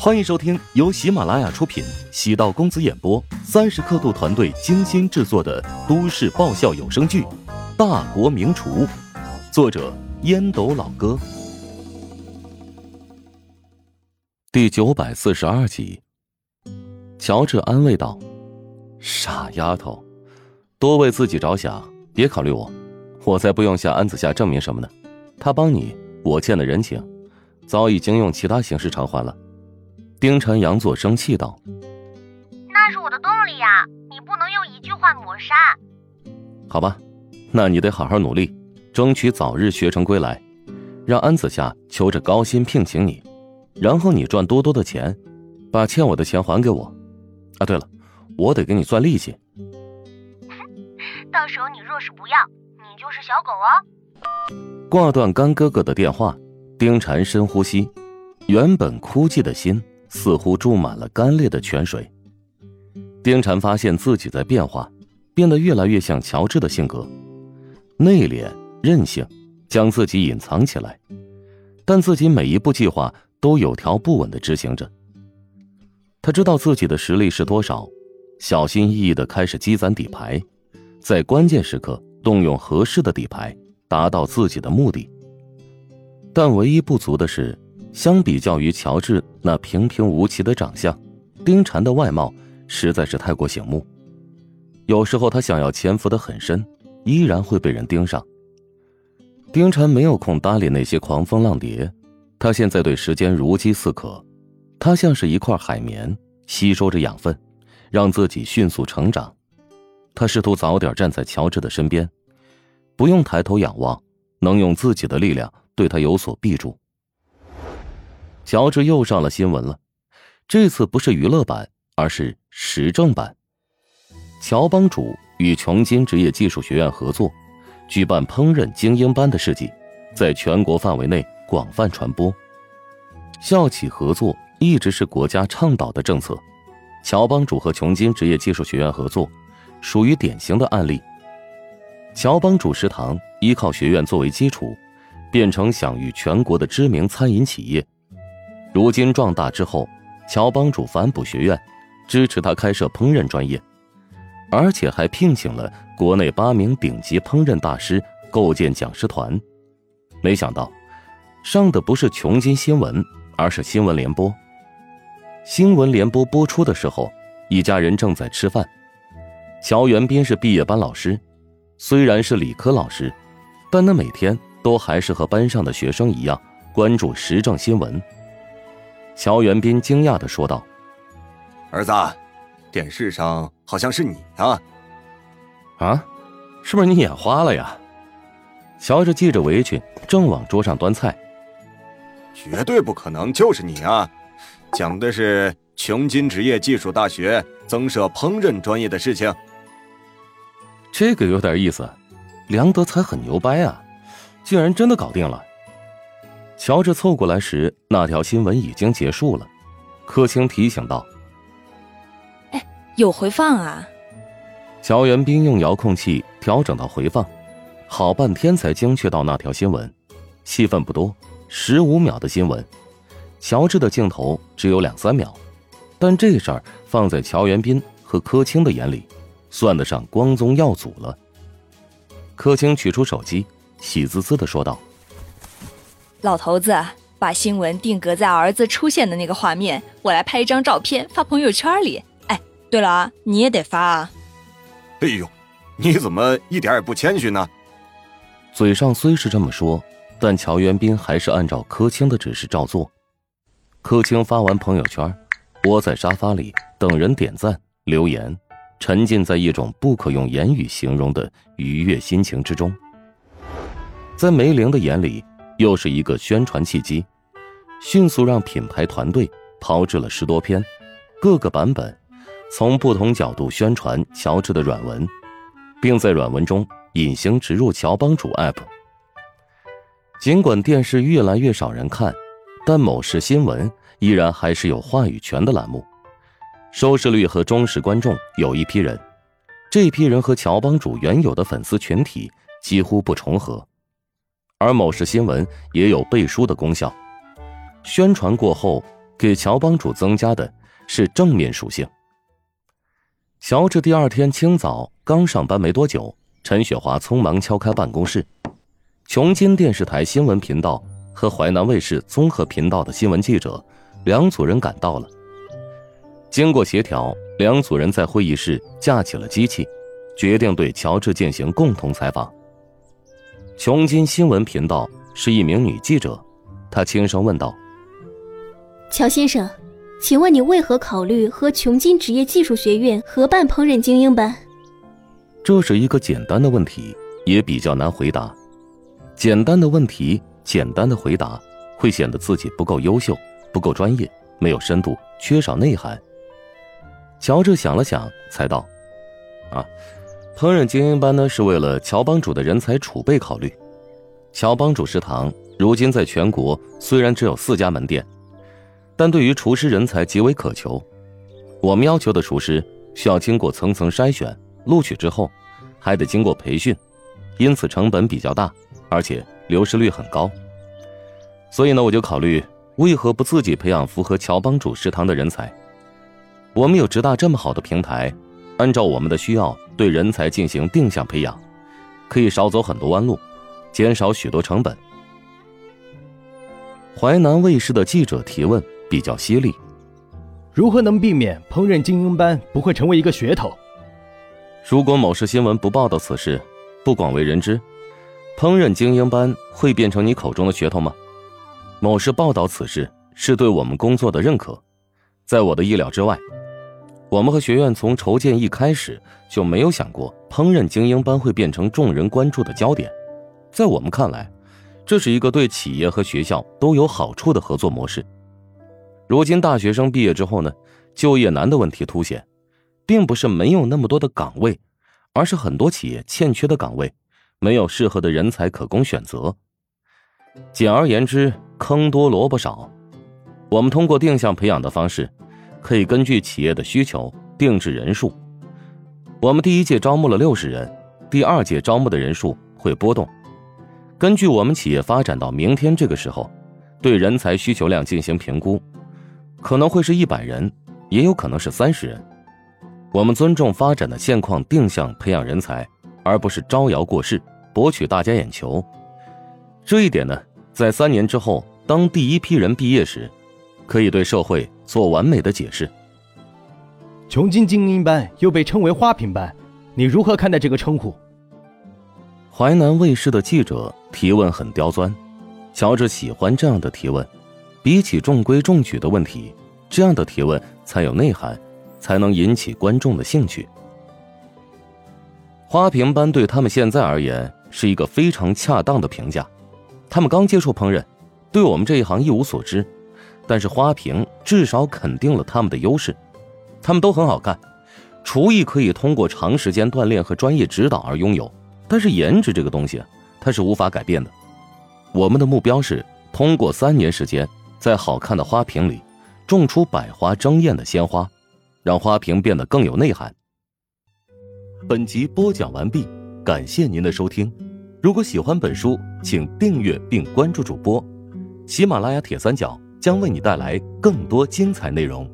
欢迎收听由喜马拉雅出品、喜道公子演播、三十刻度团队精心制作的都市爆笑有声剧《大国名厨》，作者烟斗老哥，第九百四十二集。乔治安慰道：“傻丫头，多为自己着想，别考虑我，我才不用向安子夏证明什么呢。他帮你，我欠的人情，早已经用其他形式偿还了。”丁晨佯作生气道：“那是我的动力呀，你不能用一句话抹杀。”好吧，那你得好好努力，争取早日学成归来，让安子夏求着高薪聘请你，然后你赚多多的钱，把欠我的钱还给我。啊，对了，我得给你算利息。到时候你若是不要，你就是小狗哦。挂断干哥哥的电话，丁禅深呼吸，原本枯寂的心。似乎注满了干裂的泉水。丁禅发现自己在变化，变得越来越像乔治的性格，内敛任性，将自己隐藏起来，但自己每一步计划都有条不紊的执行着。他知道自己的实力是多少，小心翼翼的开始积攒底牌，在关键时刻动用合适的底牌，达到自己的目的。但唯一不足的是。相比较于乔治那平平无奇的长相，丁禅的外貌实在是太过醒目。有时候他想要潜伏的很深，依然会被人盯上。丁禅没有空搭理那些狂风浪蝶，他现在对时间如饥似渴，他像是一块海绵，吸收着养分，让自己迅速成长。他试图早点站在乔治的身边，不用抬头仰望，能用自己的力量对他有所臂助。乔治又上了新闻了，这次不是娱乐版，而是时政版。乔帮主与琼金职业技术学院合作，举办烹饪精英班的事迹，在全国范围内广泛传播。校企合作一直是国家倡导的政策，乔帮主和琼金职业技术学院合作，属于典型的案例。乔帮主食堂依靠学院作为基础，变成享誉全国的知名餐饮企业。如今壮大之后，乔帮主反哺学院，支持他开设烹饪专业，而且还聘请了国内八名顶级烹饪大师构建讲师团。没想到，上的不是琼金新闻，而是新闻联播。新闻联播播出的时候，一家人正在吃饭。乔元斌是毕业班老师，虽然是理科老师，但他每天都还是和班上的学生一样关注时政新闻。乔元斌惊讶的说道：“儿子，电视上好像是你啊！啊，是不是你眼花了呀？”乔治系着围裙，正往桌上端菜。绝对不可能，就是你啊！讲的是琼金职业技术大学增设烹饪专业的事情。这个有点意思，梁德才很牛掰啊，竟然真的搞定了。乔治凑过来时，那条新闻已经结束了。柯青提醒道：“哎，有回放啊！”乔元斌用遥控器调整到回放，好半天才精确到那条新闻。戏份不多，十五秒的新闻。乔治的镜头只有两三秒，但这事儿放在乔元斌和柯青的眼里，算得上光宗耀祖了。柯青取出手机，喜滋滋的说道。老头子，把新闻定格在儿子出现的那个画面，我来拍一张照片发朋友圈里。哎，对了啊，你也得发啊！哎呦，你怎么一点也不谦虚呢？嘴上虽是这么说，但乔元斌还是按照柯青的指示照做。柯青发完朋友圈，窝在沙发里等人点赞留言，沉浸在一种不可用言语形容的愉悦心情之中。在梅玲的眼里。又是一个宣传契机，迅速让品牌团队炮制了十多篇，各个版本，从不同角度宣传乔治的软文，并在软文中隐形植入乔帮主 App。尽管电视越来越少人看，但某市新闻依然还是有话语权的栏目，收视率和忠实观众有一批人，这批人和乔帮主原有的粉丝群体几乎不重合。而某市新闻也有背书的功效，宣传过后，给乔帮主增加的是正面属性。乔治第二天清早刚上班没多久，陈雪华匆忙敲开办公室。琼金电视台新闻频道和淮南卫视综合频道的新闻记者两组人赶到了。经过协调，两组人在会议室架起了机器，决定对乔治进行共同采访。琼金新闻频道是一名女记者，她轻声问道：“乔先生，请问你为何考虑和琼金职业技术学院合办烹饪精英班？”这是一个简单的问题，也比较难回答。简单的问题，简单的回答，会显得自己不够优秀，不够专业，没有深度，缺少内涵。乔治想了想，才道：“啊，烹饪精英班呢，是为了乔帮主的人才储备考虑。乔帮主食堂如今在全国虽然只有四家门店，但对于厨师人才极为渴求。我们要求的厨师需要经过层层筛选，录取之后还得经过培训，因此成本比较大。”而且流失率很高，所以呢，我就考虑为何不自己培养符合乔帮主食堂的人才？我们有直大这么好的平台，按照我们的需要对人才进行定向培养，可以少走很多弯路，减少许多成本。淮南卫视的记者提问比较犀利：如何能避免烹饪精英班不会成为一个噱头？如果某市新闻不报道此事，不广为人知。烹饪精英班会变成你口中的噱头吗？某市报道此事是对我们工作的认可，在我的意料之外。我们和学院从筹建一开始就没有想过烹饪精英班会变成众人关注的焦点。在我们看来，这是一个对企业和学校都有好处的合作模式。如今大学生毕业之后呢，就业难的问题凸显，并不是没有那么多的岗位，而是很多企业欠缺的岗位。没有适合的人才可供选择，简而言之，坑多萝卜少。我们通过定向培养的方式，可以根据企业的需求定制人数。我们第一届招募了六十人，第二届招募的人数会波动，根据我们企业发展到明天这个时候，对人才需求量进行评估，可能会是一百人，也有可能是三十人。我们尊重发展的现况，定向培养人才。而不是招摇过市，博取大家眼球。这一点呢，在三年之后，当第一批人毕业时，可以对社会做完美的解释。琼金精英班又被称为花瓶班，你如何看待这个称呼？淮南卫视的记者提问很刁钻，乔治喜欢这样的提问，比起中规中矩的问题，这样的提问才有内涵，才能引起观众的兴趣。花瓶班对他们现在而言是一个非常恰当的评价。他们刚接触烹饪，对我们这一行一无所知，但是花瓶至少肯定了他们的优势。他们都很好看，厨艺可以通过长时间锻炼和专业指导而拥有，但是颜值这个东西，它是无法改变的。我们的目标是通过三年时间，在好看的花瓶里种出百花争艳的鲜花，让花瓶变得更有内涵。本集播讲完毕，感谢您的收听。如果喜欢本书，请订阅并关注主播。喜马拉雅铁三角将为你带来更多精彩内容。